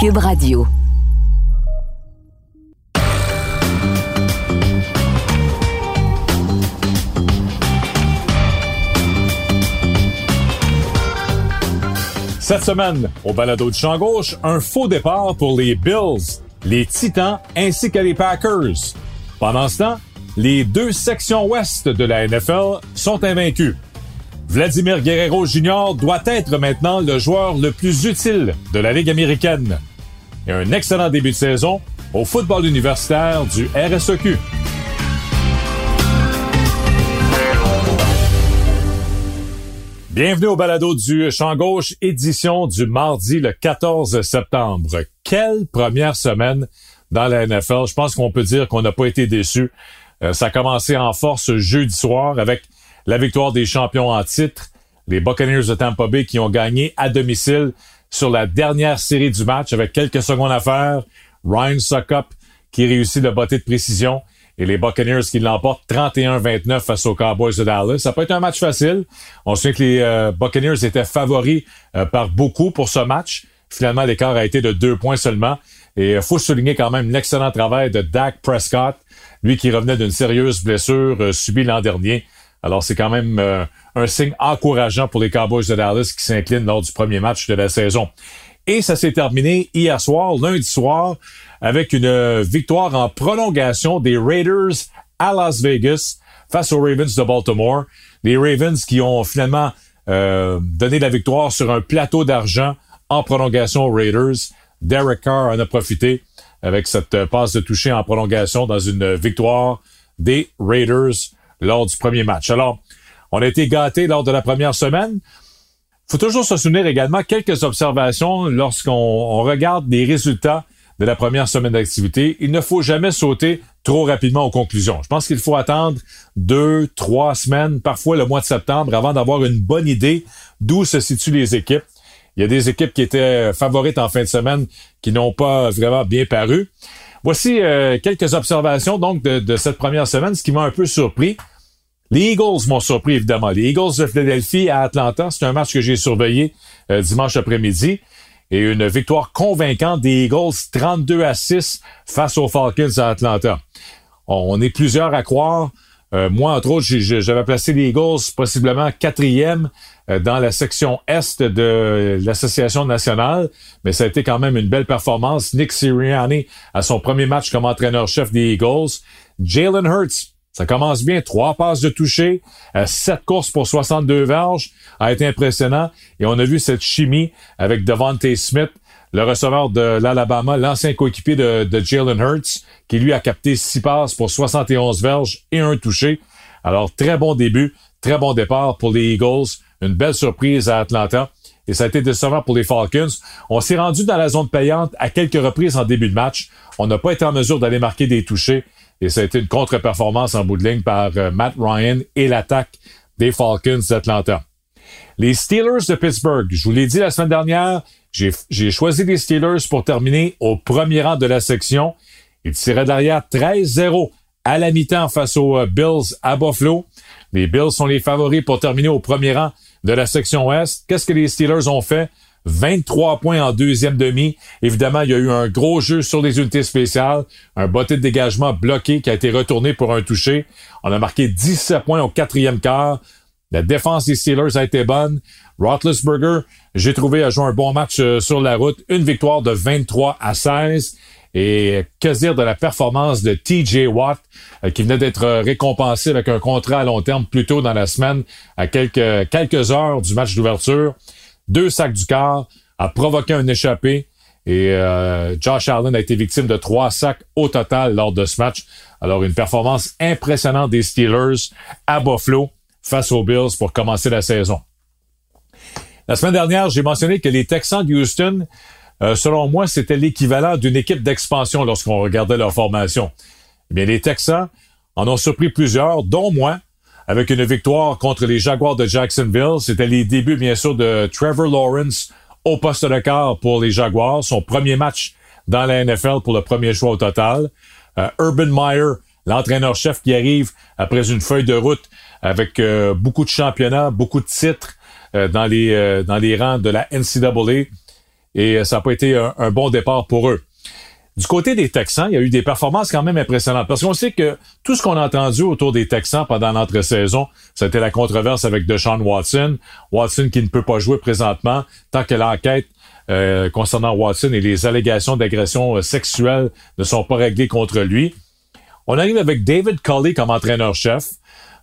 Cube Radio. Cette semaine, au balado de champ gauche, un faux départ pour les Bills, les Titans ainsi que les Packers. Pendant ce temps, les deux sections ouest de la NFL sont invaincues. Vladimir Guerrero Jr. doit être maintenant le joueur le plus utile de la Ligue américaine. Et un excellent début de saison au football universitaire du RSEQ. Bienvenue au balado du Champ Gauche, édition du mardi le 14 septembre. Quelle première semaine dans la NFL. Je pense qu'on peut dire qu'on n'a pas été déçus. Euh, ça a commencé en force jeudi soir avec la victoire des champions en titre, les Buccaneers de Tampa Bay qui ont gagné à domicile sur la dernière série du match avec quelques secondes à faire. Ryan Suckup qui réussit le botté de précision et les Buccaneers qui l'emportent 31-29 face aux Cowboys de Dallas. Ça peut être un match facile. On sait que les euh, Buccaneers étaient favoris euh, par beaucoup pour ce match. Finalement, l'écart a été de deux points seulement. Et il euh, faut souligner quand même l'excellent travail de Dak Prescott, lui qui revenait d'une sérieuse blessure subie l'an dernier. Alors c'est quand même un signe encourageant pour les Cowboys de Dallas qui s'inclinent lors du premier match de la saison. Et ça s'est terminé hier soir, lundi soir, avec une victoire en prolongation des Raiders à Las Vegas face aux Ravens de Baltimore. Les Ravens qui ont finalement euh, donné la victoire sur un plateau d'argent en prolongation aux Raiders. Derek Carr en a profité avec cette passe de toucher en prolongation dans une victoire des Raiders lors du premier match. Alors, on a été gâtés lors de la première semaine faut toujours se souvenir également quelques observations lorsqu'on regarde les résultats de la première semaine d'activité. Il ne faut jamais sauter trop rapidement aux conclusions. Je pense qu'il faut attendre deux, trois semaines, parfois le mois de septembre, avant d'avoir une bonne idée d'où se situent les équipes. Il y a des équipes qui étaient favorites en fin de semaine qui n'ont pas vraiment bien paru. Voici euh, quelques observations donc de, cette première semaine, ce qui m'a un peu surpris. Les Eagles m'ont surpris, évidemment. Les Eagles de Philadelphie à Atlanta, c'est un match que j'ai surveillé euh, dimanche après-midi. Et une victoire convaincante des Eagles 32 à 6 face aux Falcons à Atlanta. On est plusieurs à croire. Euh, moi, entre autres, j'avais placé les Eagles possiblement quatrième euh, dans la section Est de l'Association nationale, mais ça a été quand même une belle performance. Nick Sirianni à son premier match comme entraîneur-chef des Eagles. Jalen Hurts, ça commence bien. Trois passes de toucher, euh, sept courses pour 62 verges, a été impressionnant. Et on a vu cette chimie avec Devontae Smith, le receveur de l'Alabama, l'ancien coéquipier de, Jalen Hurts, qui lui a capté six passes pour 71 verges et un touché. Alors, très bon début, très bon départ pour les Eagles. Une belle surprise à Atlanta. Et ça a été décevant pour les Falcons. On s'est rendu dans la zone payante à quelques reprises en début de match. On n'a pas été en mesure d'aller marquer des touchés. Et ça a été une contre-performance en bout de ligne par euh, Matt Ryan et l'attaque des Falcons d'Atlanta. Les Steelers de Pittsburgh, je vous l'ai dit la semaine dernière, j'ai choisi les Steelers pour terminer au premier rang de la section. Ils tiraient derrière 13-0 à la mi-temps face aux euh, Bills à Buffalo. Les Bills sont les favoris pour terminer au premier rang de la section ouest. Qu'est-ce que les Steelers ont fait? 23 points en deuxième demi. Évidemment, il y a eu un gros jeu sur les unités spéciales, un botté de dégagement bloqué qui a été retourné pour un toucher. On a marqué 17 points au quatrième quart. La défense des Steelers a été bonne. Roethlisberger, j'ai trouvé, a joué un bon match euh, sur la route. Une victoire de 23 à 16. Et que dire de la performance de TJ Watt, euh, qui venait d'être récompensé avec un contrat à long terme plus tôt dans la semaine, à quelques, quelques heures du match d'ouverture deux sacs du quart, a provoqué un échappé et euh, Josh Allen a été victime de trois sacs au total lors de ce match. Alors une performance impressionnante des Steelers à Buffalo face aux Bills pour commencer la saison. La semaine dernière, j'ai mentionné que les Texans de Houston, euh, selon moi, c'était l'équivalent d'une équipe d'expansion lorsqu'on regardait leur formation. Eh bien, les Texans en ont surpris plusieurs, dont moi, avec une victoire contre les Jaguars de Jacksonville. C'était les débuts, bien sûr, de Trevor Lawrence au poste de quart pour les Jaguars. Son premier match dans la NFL pour le premier choix au total. Euh, Urban Meyer, l'entraîneur-chef qui arrive après une feuille de route avec euh, beaucoup de championnats, beaucoup de titres euh, dans les dans les rangs de la NCAA. et ça n'a pas été un, bon départ pour eux. Du côté des Texans, il y a eu des performances quand même impressionnantes. Parce qu'on sait que tout ce qu'on a entendu autour des Texans pendant l'entre-saison, c'était la controverse avec Deshaun Watson. Watson qui ne peut pas jouer présentement tant que l'enquête euh, concernant Watson et les allégations d'agression euh, sexuelle ne sont pas réglées contre lui. On arrive avec David Culley comme entraîneur-chef.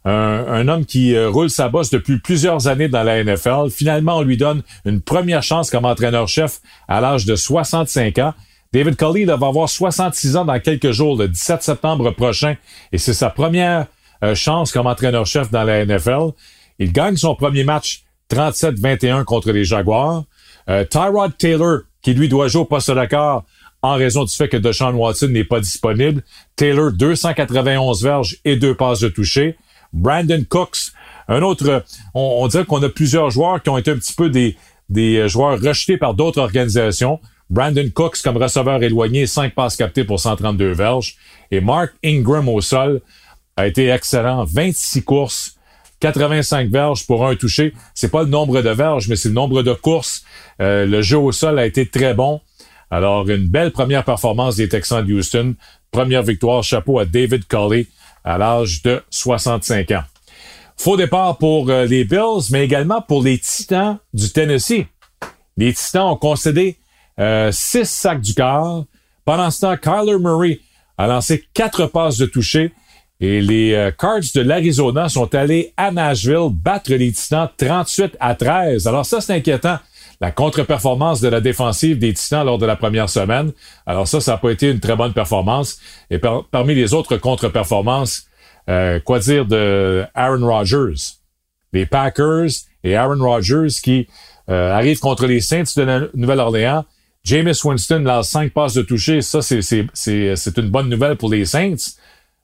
Un, homme qui euh, roule sa bosse depuis plusieurs années dans la NFL. Finalement, on lui donne une première chance comme entraîneur-chef à l'âge de 65 ans. David Culley va avoir 66 ans dans quelques jours, le 17 septembre prochain, et c'est sa première euh, chance comme entraîneur-chef dans la NFL. Il gagne son premier match 37-21 contre les Jaguars. Euh, Tyrod Taylor, qui lui doit jouer au poste d'accord en raison du fait que Deshaun Watson n'est pas disponible. Taylor, 291 verges et deux passes de toucher. Brandon Cooks, un autre, on, on dirait qu'on a plusieurs joueurs qui ont été un petit peu des, des joueurs rejetés par d'autres organisations. Brandon Cooks comme receveur éloigné, 5 passes captées pour 132 verges. Et Mark Ingram au sol a été excellent. 26 courses, 85 verges pour un touché. C'est pas le nombre de verges, mais c'est le nombre de courses. Euh, le jeu au sol a été très bon. Alors, une belle première performance des Texans de Houston. Première victoire, chapeau à David Culley à l'âge de 65 ans. Faux départ pour euh, les Bills, mais également pour les Titans du Tennessee. Les Titans ont concédé euh, six sacs du quart. Pendant ce temps, Kyler Murray a lancé quatre passes de toucher et les euh, Cards de l'Arizona sont allés à Nashville battre les Titans 38 à 13. Alors ça, c'est inquiétant. La contre-performance de la défensive des Titans lors de la première semaine. Alors ça, ça n'a pas été une très bonne performance. Et parmi les autres contre-performances, euh, quoi dire de Aaron Rodgers? Les Packers et Aaron Rodgers qui arrivent contre les Saints de la Nouvelle-Orléans Jameis Winston lance cinq passes de toucher. Ça, c'est une bonne nouvelle pour les Saints.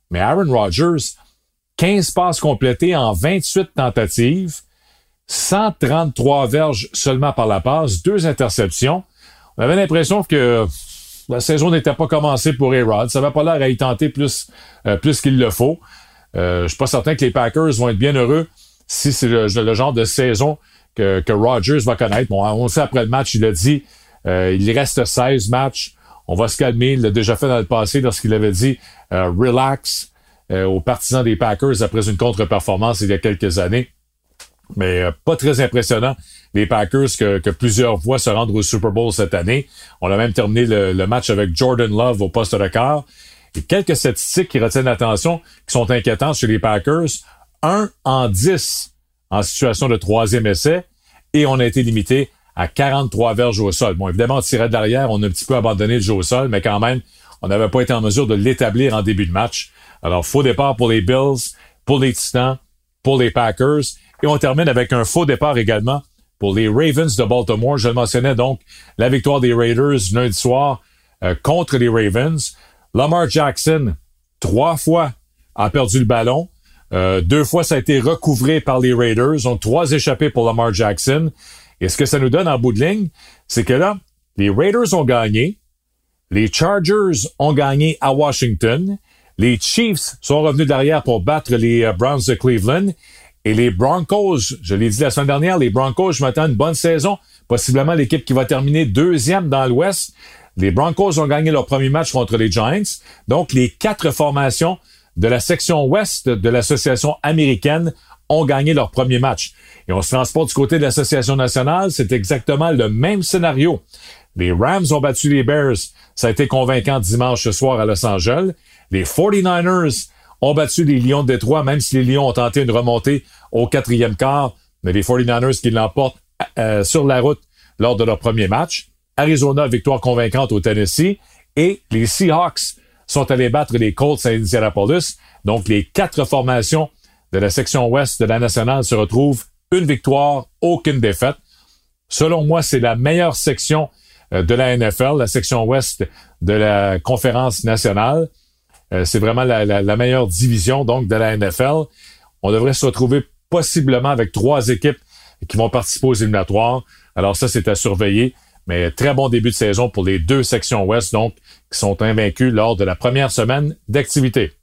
Mais Aaron Rodgers, 15 passes complétées en 28 tentatives, 133 verges seulement par la passe, deux interceptions. On avait l'impression que la saison n'était pas commencée pour A-Rod. Ça va pas l'air à y tenter plus, euh, plus qu'il le faut. Euh, je suis pas certain que les Packers vont être bien heureux si c'est le, genre de saison que, que Rodgers va connaître. Bon, on sait après le match, il a dit euh, il reste 16 matchs. On va se calmer. Il l'a déjà fait dans le passé lorsqu'il avait dit euh, relax euh, aux partisans des Packers après une contre-performance il y a quelques années. Mais pas très impressionnant, les Packers, que, que, plusieurs voient se rendre au Super Bowl cette année. On a même terminé le, le match avec Jordan Love au poste de quart. Et quelques statistiques qui retiennent l'attention, qui sont inquiétantes chez les Packers. 1 en 10 en situation de troisième essai. Et on a été limité à 43 verges au sol. Bon, évidemment, on tirait de l'arrière, on a un petit peu abandonné le jeu au sol, mais quand même, on n'avait pas été en mesure de l'établir en début de match. Alors, faux départ pour les Bills, pour les Titans, pour les Packers. Et on termine avec un faux départ également pour les Ravens de Baltimore. Je le mentionnais donc, la victoire des Raiders lundi soir euh, contre les Ravens. Lamar Jackson, trois fois, a perdu le ballon. Euh, deux fois, ça a été recouvré par les Raiders. Donc, trois échappés pour Lamar Jackson. Et ce que ça nous donne en bout de ligne, c'est que là, les Raiders ont gagné, les Chargers ont gagné à Washington, les Chiefs sont revenus derrière pour battre les euh, Browns de Cleveland, et les Broncos, je l'ai dit la semaine dernière, les Broncos, je m'attends une bonne saison, possiblement l'équipe qui va terminer deuxième dans l'Ouest. Les Broncos ont gagné leur premier match contre les Giants. Donc, les quatre formations de la section ouest de l'association américaine ont gagné leur premier match. Et on se transporte du côté de l'Association nationale, c'est exactement le même scénario. Les Rams ont battu les Bears, ça a été convaincant dimanche soir à Los Angeles. Les 49ers ont battu les Lions de Détroit, même si les Lions ont tenté une remontée au quatrième quart, mais les 49ers qui l'emportent euh, sur la route lors de leur premier match. Arizona, victoire convaincante au Tennessee. Et les Seahawks sont allés battre les Colts à Indianapolis. Donc, les quatre formations de la section ouest de la nationale se retrouvent une victoire, aucune défaite. Selon moi, c'est la meilleure section euh, de la NFL, la section ouest de la conférence nationale. Euh, c'est vraiment la, la, meilleure division donc de la NFL. On devrait se retrouver possiblement avec trois équipes qui vont participer aux éliminatoires. Alors ça, c'est à surveiller. Mais très bon début de saison pour les deux sections ouest, donc, qui sont invaincus lors de la première semaine d'activité.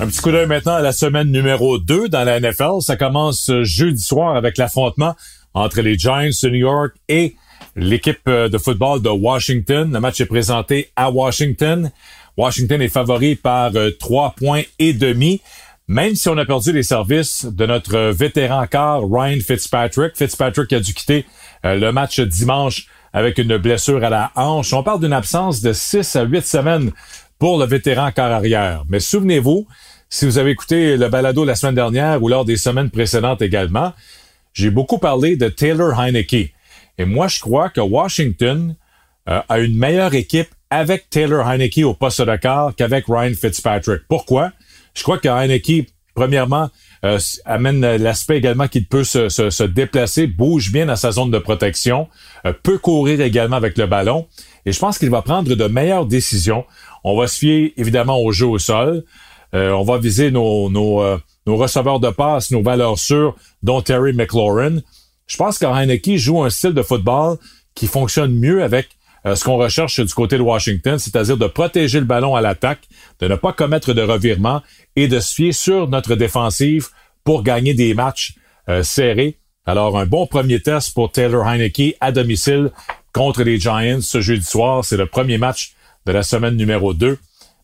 Un petit coup d'œil maintenant à la semaine numéro 2 dans la NFL. Ça commence jeudi soir avec l'affrontement entre les Giants de New York et l'équipe euh, de football de Washington. Le match est présenté à Washington. Washington est favori par euh, trois points et demi. Même si on a perdu les services de notre vétéran car Ryan Fitzpatrick. Fitzpatrick a dû quitter euh, le match dimanche avec une blessure à la hanche. On parle d'une absence de 6 à 8 semaines pour le vétéran car arrière. Mais souvenez-vous, si vous avez écouté le balado la semaine dernière ou lors des semaines précédentes également, j'ai beaucoup parlé de Taylor Heineke. Et moi, je crois que Washington euh, a une meilleure équipe avec Taylor Heineke au poste de quart qu'avec Ryan Fitzpatrick. Pourquoi? Je crois que Heineke, premièrement, euh, amène l'aspect également qu'il peut se, se, déplacer, bouge bien dans sa zone de protection, euh, peut courir également avec le ballon. Et je pense qu'il va prendre de meilleures décisions. On va se fier évidemment au jeu au sol. on va viser nos, nos, nos receveurs de passe, nos valeurs sûres, dont Terry McLaurin. Je pense que Heineke joue un style de football qui fonctionne mieux avec euh, ce qu'on recherche du côté de Washington, c'est-à-dire de protéger le ballon à l'attaque, de ne pas commettre de revirements et de se fier sur notre défensive pour gagner des matchs euh, serrés. Alors, un bon premier test pour Taylor Heineke à domicile contre les Giants ce jeudi soir. C'est le premier match de la semaine numéro 2.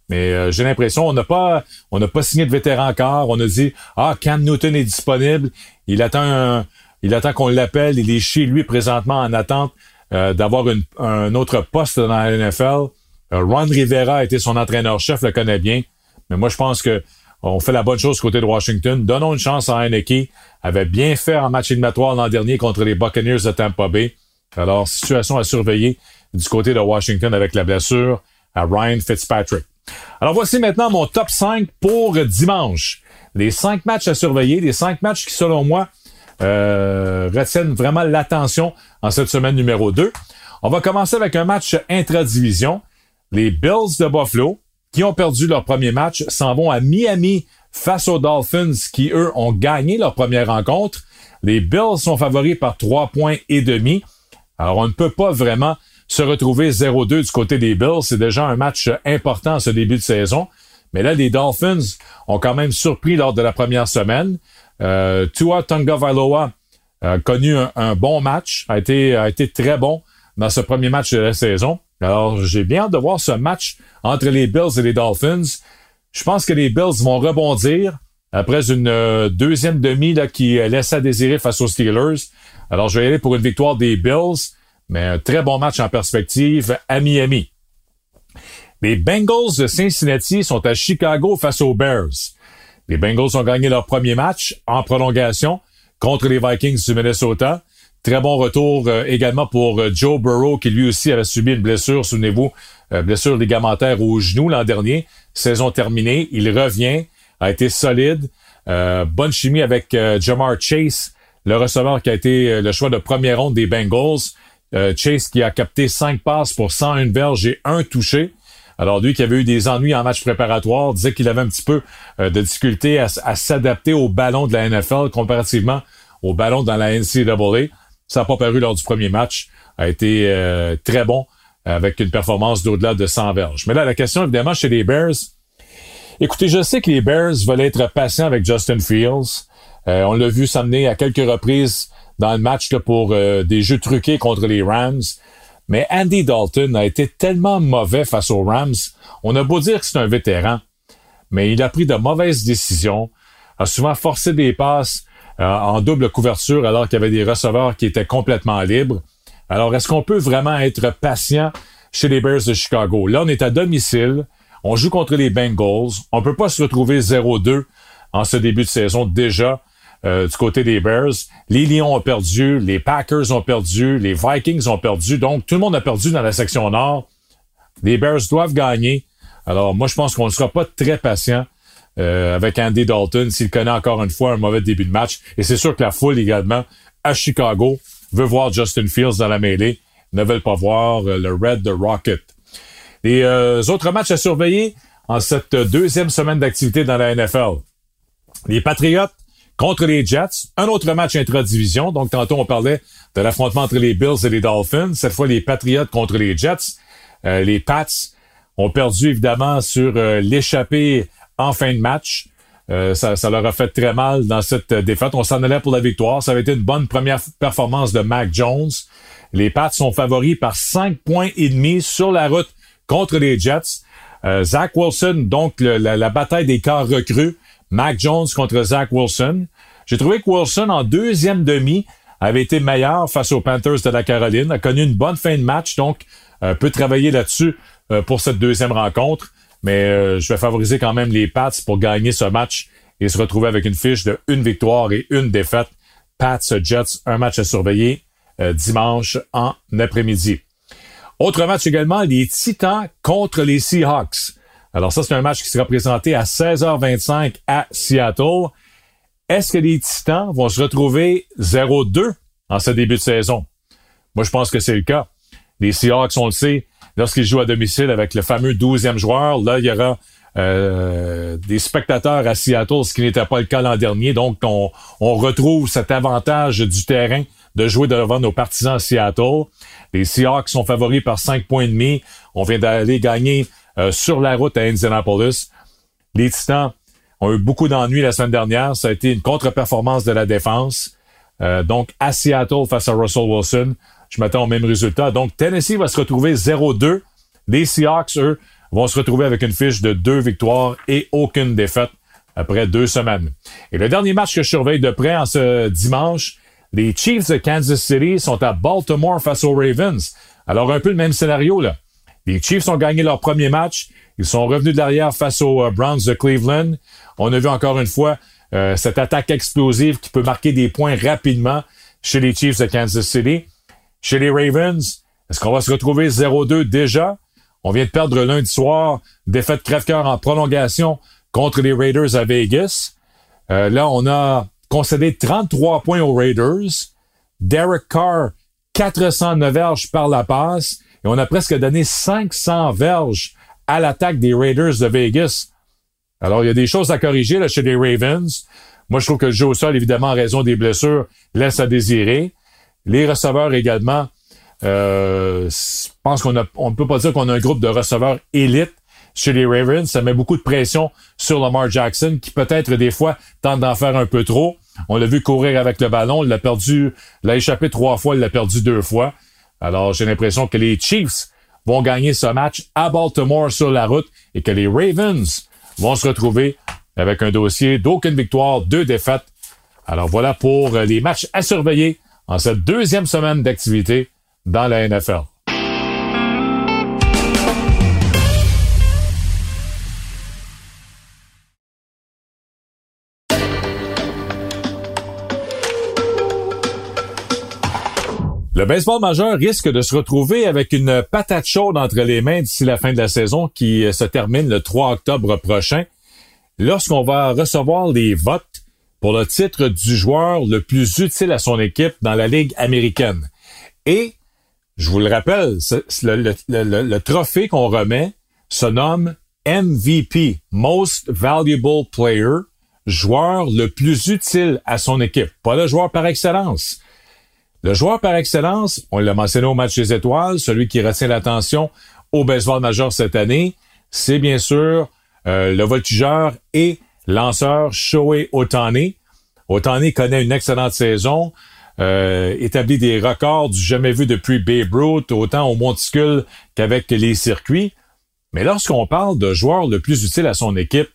Mais euh, j'ai l'impression on n'a pas on n'a pas signé de vétéran encore. On a dit ah Cam Newton est disponible. Il attend un, il attend qu'on l'appelle. Il est chez lui présentement en attente euh, d'avoir un autre poste dans la NFL. Euh, Ron Rivera a été son entraîneur-chef, le connaît bien. Mais moi, je pense que on fait la bonne chose côté de Washington. Donnons une chance à Heineke. Avait bien fait en match éliminatoire l'an dernier contre les Buccaneers de Tampa Bay. Alors, situation à surveiller du côté de Washington avec la blessure à Ryan Fitzpatrick. Alors, voici maintenant mon top 5 pour dimanche. Les cinq matchs à surveiller, les cinq matchs qui, selon moi, euh, retiennent vraiment l'attention en cette semaine numéro 2. On va commencer avec un match intra-division. Les Bills de Buffalo, qui ont perdu leur premier match, s'en vont à Miami face aux Dolphins, qui, eux, ont gagné leur première rencontre. Les Bills sont favoris par trois points et demi. Alors, on ne peut pas vraiment se retrouver 0-2 du côté des Bills. C'est déjà un match important ce début de saison. Mais là, les Dolphins ont quand même surpris lors de la première semaine. Euh, Tua Valoa a connu un, bon match, a été, a été très bon dans ce premier match de la saison. Alors, j'ai bien hâte de voir ce match entre les Bills et les Dolphins. Je pense que les Bills vont rebondir après une euh, deuxième demi là, qui laisse à désirer face aux Steelers. Alors, je vais y aller pour une victoire des Bills, mais un très bon match en perspective à Miami. Les Bengals de Cincinnati sont à Chicago face aux Bears. Les Bengals ont gagné leur premier match en prolongation contre les Vikings du Minnesota. Très bon retour euh, également pour euh, Joe Burrow, qui lui aussi avait subi une blessure, souvenez-vous, euh, blessure ligamentaire au genou l'an dernier. Saison terminée, il revient, a été solide. bonne chimie avec Jamar Chase, le receveur qui a été le choix de première ronde des Bengals. Chase qui a capté cinq passes pour 101 verges et un touché. Alors lui qui avait eu des ennuis en match préparatoire, disait qu'il avait un petit peu euh, de difficulté à, s'adapter au ballon de la NFL comparativement au ballon dans la NCAA. Ça n'a pas paru lors du premier match. A été euh, très bon avec une performance d'au-delà de 100 verges. Mais là, la question évidemment chez les Bears. Écoutez, je sais que les Bears veulent être patients avec Justin Fields. Euh, on l'a vu s'amener à quelques reprises dans le match pour des jeux truqués contre les Rams. Mais Andy Dalton a été tellement mauvais face aux Rams. On a beau dire que c'est un vétéran, mais il a pris de mauvaises décisions, a souvent forcé des passes euh, en double couverture alors qu'il y avait des receveurs qui étaient complètement libres. Alors, est-ce qu'on peut vraiment être patient chez les Bears de Chicago? Là, on est à domicile. On joue contre les Bengals. On peut pas se retrouver 0-2 en ce début de saison déjà. Euh, du côté des Bears. Les Lions ont perdu, les Packers ont perdu, les Vikings ont perdu. Donc, tout le monde a perdu dans la section nord. Les Bears doivent gagner. Alors, moi, je pense qu'on ne sera pas très patient euh, avec Andy Dalton s'il connaît encore une fois un mauvais début de match. Et c'est sûr que la foule également à Chicago veut voir Justin Fields dans la mêlée, ne veulent pas voir euh, le Red de Rocket. Les autres matchs à surveiller en cette deuxième semaine d'activité dans la NFL. Les Patriots contre les Jets. Un autre match intra-division. Donc, tantôt, on parlait de l'affrontement entre les Bills et les Dolphins. Cette fois, les Patriots contre les Jets. Euh, les Pats ont perdu, évidemment, sur euh, l'échappée en fin de match. Euh, ça, leur a fait très mal dans cette défaite. On s'en allait pour la victoire. Ça avait été une bonne première performance de Mac Jones. Les Pats sont favoris par 5 points et demi sur la route contre les Jets. Zach Wilson, donc la, bataille des corps recrues. Mac Jones contre Zach Wilson. J'ai trouvé que Wilson, en deuxième demi, avait été meilleur face aux Panthers de la Caroline, a connu une bonne fin de match, donc euh, peut travailler là-dessus euh, pour cette deuxième rencontre. Mais euh, je vais favoriser quand même les Pats pour gagner ce match et se retrouver avec une fiche de une victoire et une défaite. Pats Jets, un match à surveiller dimanche en après-midi. Autre match également, les Titans contre les Seahawks. Alors ça, c'est un match qui sera présenté à 16h25 à Seattle. Est-ce que les Titans vont se retrouver 0-2 en ce début de saison? Moi, je pense que c'est le cas. Les Seahawks, on le sait, lorsqu'ils jouent à domicile avec le fameux 12e joueur, là, il y aura euh, des spectateurs à Seattle, ce qui n'était pas le cas l'an dernier. Donc, on, on retrouve cet avantage du terrain de jouer devant nos partisans à Seattle. Les Seahawks sont favoris par 5 points et demi. On vient d'aller gagner euh, sur la route à Indianapolis. Les Titans ont eu beaucoup d'ennuis la semaine dernière. Ça a été une contre-performance de la défense. Euh, donc, à Seattle face à Russell Wilson, je m'attends au même résultat. Donc, Tennessee va se retrouver 0-2. Les Seahawks, eux, vont se retrouver avec une fiche de deux victoires et aucune défaite après deux semaines. Et le dernier match que je surveille de près en ce dimanche, les Chiefs de Kansas City sont à Baltimore face aux Ravens. Alors, un peu le même scénario, là. Les Chiefs ont gagné leur premier match. Ils sont revenus de l'arrière face aux euh, Browns de Cleveland. On a vu encore une fois euh, cette attaque explosive qui peut marquer des points rapidement chez les Chiefs de Kansas City. Chez les Ravens, est-ce qu'on va se retrouver 0-2 déjà? On vient de perdre lundi soir, défaite crève-cœur en prolongation contre les Raiders à Vegas. Euh, là, on a concédé 33 points aux Raiders. Derek Carr, 409 verges par la passe. Et on a presque donné 500 verges à l'attaque des Raiders de Vegas. Alors, il y a des choses à corriger là, chez les Ravens. Moi, je trouve que le jeu sol, évidemment, en raison des blessures, laisse à désirer. Les receveurs également. Euh, je pense qu'on ne peut pas dire qu'on a un groupe de receveurs élite chez les Ravens. Ça met beaucoup de pression sur Lamar Jackson, qui peut-être des fois tente d'en faire un peu trop. On l'a vu courir avec le ballon, il l'a perdu, l'a échappé trois fois, il l'a perdu deux fois. Alors, j'ai l'impression que les Chiefs vont gagner ce match à Baltimore sur la route et que les Ravens vont se retrouver avec un dossier d'aucune victoire, deux défaites. Alors voilà pour les matchs à surveiller en cette deuxième semaine d'activité dans la NFL. Le baseball majeur risque de se retrouver avec une patate chaude entre les mains d'ici la fin de la saison qui se termine le 3 octobre prochain, lorsqu'on va recevoir les votes pour le titre du joueur le plus utile à son équipe dans la Ligue américaine. Et, je vous le rappelle, le, trophée qu'on remet se nomme MVP, Most Valuable Player, joueur le plus utile à son équipe, pas le joueur par excellence. Le joueur par excellence, on l'a mentionné au match des étoiles, celui qui retient l'attention au baseball majeur cette année, c'est bien sûr euh, le voltigeur et lanceur Shohei Otani. Otani connaît une excellente saison, euh, établit des records du jamais vu depuis Babe Ruth, autant au monticule qu'avec les circuits. Mais lorsqu'on parle de joueur le plus utile à son équipe,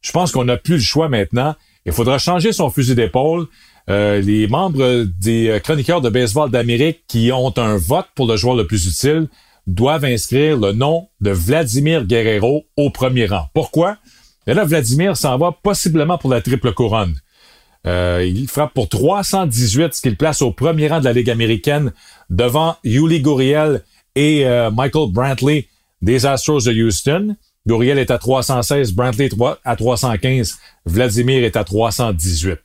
je pense qu'on n'a plus le choix maintenant. Il faudra changer son fusil d'épaule euh, les membres des euh, chroniqueurs de baseball d'Amérique qui ont un vote pour le joueur le plus utile doivent inscrire le nom de Vladimir Guerrero au premier rang. Pourquoi? Et là, Vladimir s'en va possiblement pour la triple couronne. Euh, il frappe pour 318, ce qu'il place au premier rang de la Ligue américaine devant Yuli Gurriel et Michael Brantley des Astros de Houston. Gurriel est à 316, Brantley à 315, Vladimir est à 318.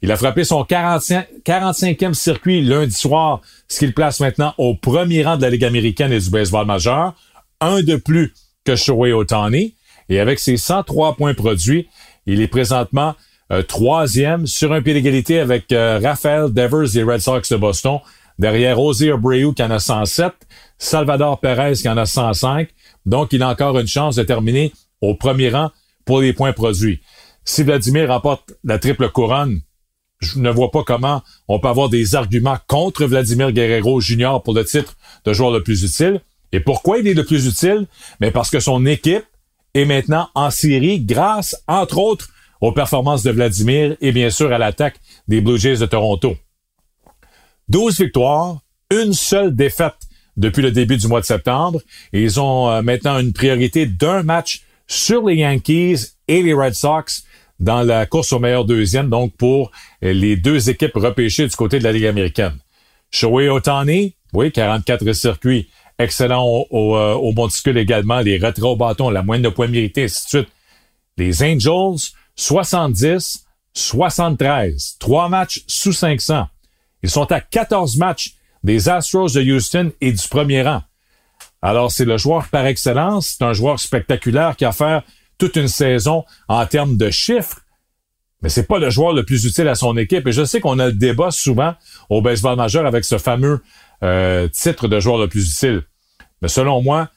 Il a frappé son 45, e circuit lundi soir, ce qui place maintenant au premier rang de la Ligue américaine et du baseball majeur, un de plus que Shohei Otani. Et avec ses 103 points produits, il est présentement euh, troisième sur un pied d'égalité avec euh, Rafael Devers des Red Sox de Boston, derrière Ozzy Abreu qui en a 107, Salvador Perez qui en a 105. Donc, il a encore une chance de terminer au premier rang pour les points produits. Si Vladimir remporte la triple couronne, je ne vois pas comment on peut avoir des arguments contre Vladimir Guerrero Jr. pour le titre de joueur le plus utile. Et pourquoi il est le plus utile? Mais parce que son équipe est maintenant en série grâce, entre autres, aux performances de Vladimir et bien sûr à l'attaque des Blue Jays de Toronto. 12 victoires, une seule défaite depuis le début du mois de septembre. Ils ont euh, maintenant une priorité d'un match sur les Yankees et les Red Sox dans la course au meilleur deuxième, donc pour les deux équipes repêchées du côté de la Ligue américaine. Shohei Otani, oui, 44 circuits, excellent au, au, euh, au monticule également, les retraits au bâton, la moyenne de points mérités, ainsi de suite. Les Angels, 70, 73, trois matchs sous 500. Ils sont à 14 matchs des Astros de Houston et du premier rang. Alors, c'est le joueur par excellence. C'est un joueur spectaculaire qui a fait toute une saison en termes de chiffres, mais c'est pas le joueur le plus utile à son équipe. Et je sais qu'on a le débat souvent au baseball majeur avec ce fameux euh, titre de joueur le plus utile. Mais selon moi,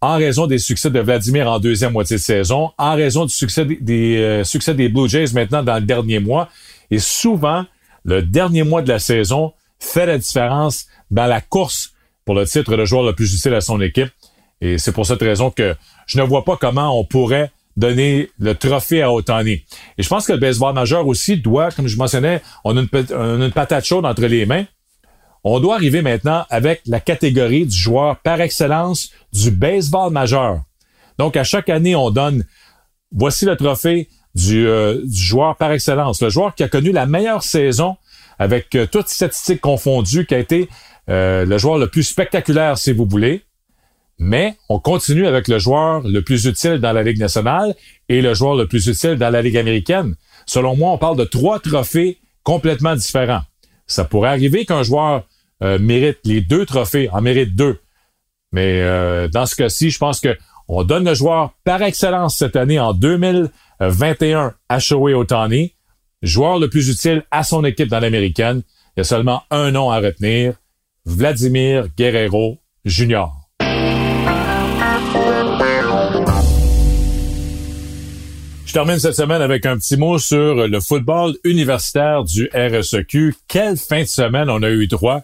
en raison des succès de Vladimir en deuxième moitié de saison, en raison du succès des, euh, succès des Blue Jays maintenant dans le dernier mois, et souvent, le dernier mois de la saison fait la différence dans la course pour le titre de joueur le plus utile à son équipe. Et c'est pour cette raison que je ne vois pas comment on pourrait donner le trophée à Otani. Et je pense que le baseball majeur aussi doit, comme je mentionnais, on a une, patate chaude entre les mains. On doit arriver maintenant avec la catégorie du joueur par excellence du baseball majeur. Donc, à chaque année, on donne, voici le trophée du, euh, du joueur par excellence, le joueur qui a connu la meilleure saison avec euh, toutes statistiques confondues, qui a été euh, le joueur le plus spectaculaire, si vous voulez. Mais on continue avec le joueur le plus utile dans la Ligue nationale et le joueur le plus utile dans la Ligue américaine. Selon moi, on parle de trois trophées complètement différents. Ça pourrait arriver qu'un joueur euh, mérite les deux trophées, en mérite deux. Mais euh, dans ce cas-ci, je pense que on donne le joueur par excellence cette année en 2021 à Shohei Otani, joueur le plus utile à son équipe dans l'américaine. Il y a seulement un nom à retenir, Vladimir Guerrero Jr. Je termine cette semaine avec un petit mot sur le football universitaire du RSEQ. Quelle fin de semaine on a eu droit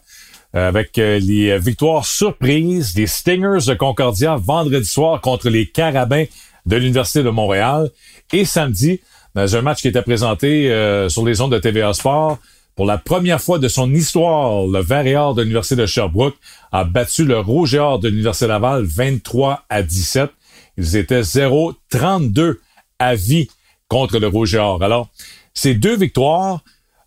euh, avec euh, les victoires surprises des Stingers de Concordia vendredi soir contre les Carabins de l'Université de Montréal et samedi dans un match qui était présenté euh, sur les ondes de TVA Sport. Pour la première fois de son histoire, le Vert de l'Université de Sherbrooke a battu le Rouge et Or de l'Université Laval 23 à 17. Ils étaient 0-32 à vie contre le Rouge Or. Alors, ces deux victoires,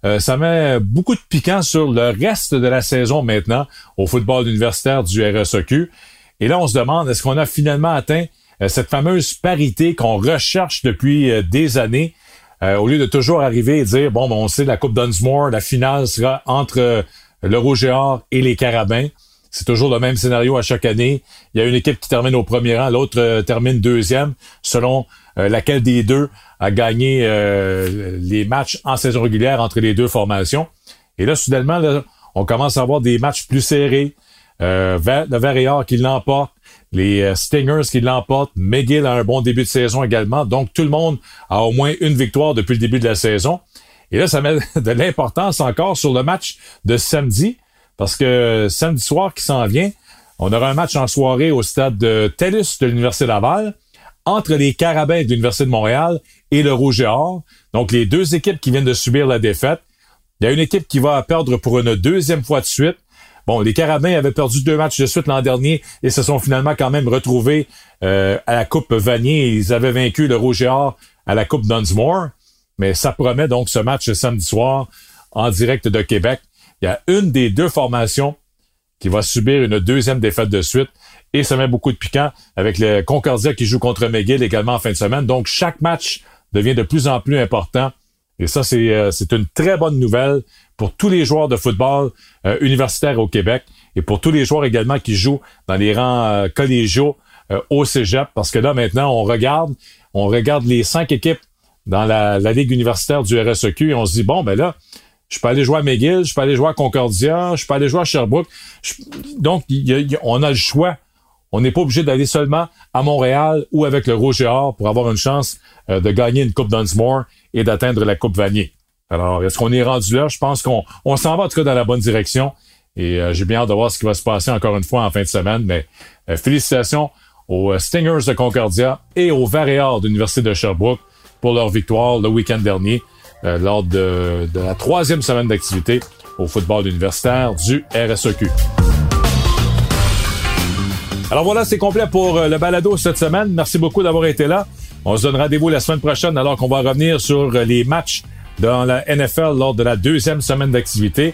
euh, ça met beaucoup de piquant sur le reste de la saison maintenant au football universitaire du RSEQ. Et là, on se demande, est-ce qu'on a finalement atteint cette fameuse parité qu'on recherche depuis euh, des années, au lieu de toujours arriver et dire, bon, ben, on sait, la Coupe Dunsmore, la finale sera entre le Rouge et et les Carabins. C'est toujours le même scénario à chaque année. Il y a une équipe qui termine au premier rang, l'autre termine deuxième, selon laquelle des deux a gagné euh, les matchs en saison régulière entre les deux formations. Et là, soudainement, on commence à avoir des matchs plus serrés. Euh, le Verriard qui l'emporte, les euh, Stingers qui l'emportent, McGill a un bon début de saison également. Donc, tout le monde a au moins une victoire depuis le début de la saison. Et là, ça met de l'importance encore sur le match de samedi, parce que samedi soir qui s'en vient, on aura un match en soirée au stade de TELUS de l'Université Laval entre les Carabins de l'Université de Montréal et le Rouge et. Donc, les deux équipes qui viennent de subir la défaite. Il y a une équipe qui va perdre pour une deuxième fois de suite. Bon, les Carabins avaient perdu deux matchs de suite l'an dernier et se sont finalement quand même retrouvés euh, à la Coupe Vanier. Ils avaient vaincu le Rouge et à la Coupe Dunsmore. Mais ça promet donc ce match samedi soir en direct de Québec. Il y a une des deux formations qui va subir une deuxième défaite de suite et ça met beaucoup de piquant avec le Concordia qui joue contre McGill également en fin de semaine. Donc, chaque match devient de plus en plus important. Et ça, c'est euh, une très bonne nouvelle pour tous les joueurs de football euh, universitaire au Québec et pour tous les joueurs également qui jouent dans les rangs euh, collégiaux au Cégep. Parce que là, maintenant, on regarde, on regarde les cinq équipes dans la, Ligue universitaire du RSEQ et on se dit, bon, ben là, je peux aller jouer à McGill, je peux aller jouer à Concordia, je peux aller jouer à Sherbrooke. donc, on a le choix On n'est pas obligé d'aller seulement à Montréal ou avec le Rouge et Or pour avoir une chance euh, de gagner une Coupe Dunsmore et d'atteindre la Coupe Vanier. Alors, est-ce qu'on est rendu là? Je pense qu'on on, s'en va en tout cas dans la bonne direction. Et euh, j'ai bien hâte de voir ce qui va se passer encore une fois en fin de semaine. Mais euh, félicitations aux Stingers de Concordia et aux Varéors de l'Université de Sherbrooke pour leur victoire le week-end dernier lors de, de la troisième semaine d'activité au football universitaire du RSEQ. Alors voilà, c'est complet pour le balado cette semaine. Merci beaucoup d'avoir été là. On se donne rendez-vous la semaine prochaine alors qu'on va revenir sur les matchs dans la NFL lors de la deuxième semaine d'activité.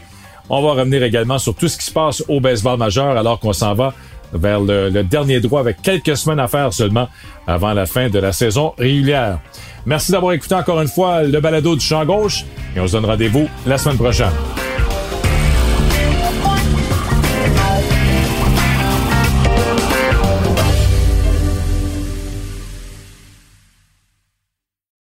On va revenir également sur tout ce qui se passe au baseball majeur alors qu'on s'en va vers le, dernier droit avec quelques semaines à faire seulement avant la fin de la saison régulière. Merci d'avoir écouté encore une fois le balado du champ gauche et on se donne rendez-vous la semaine prochaine.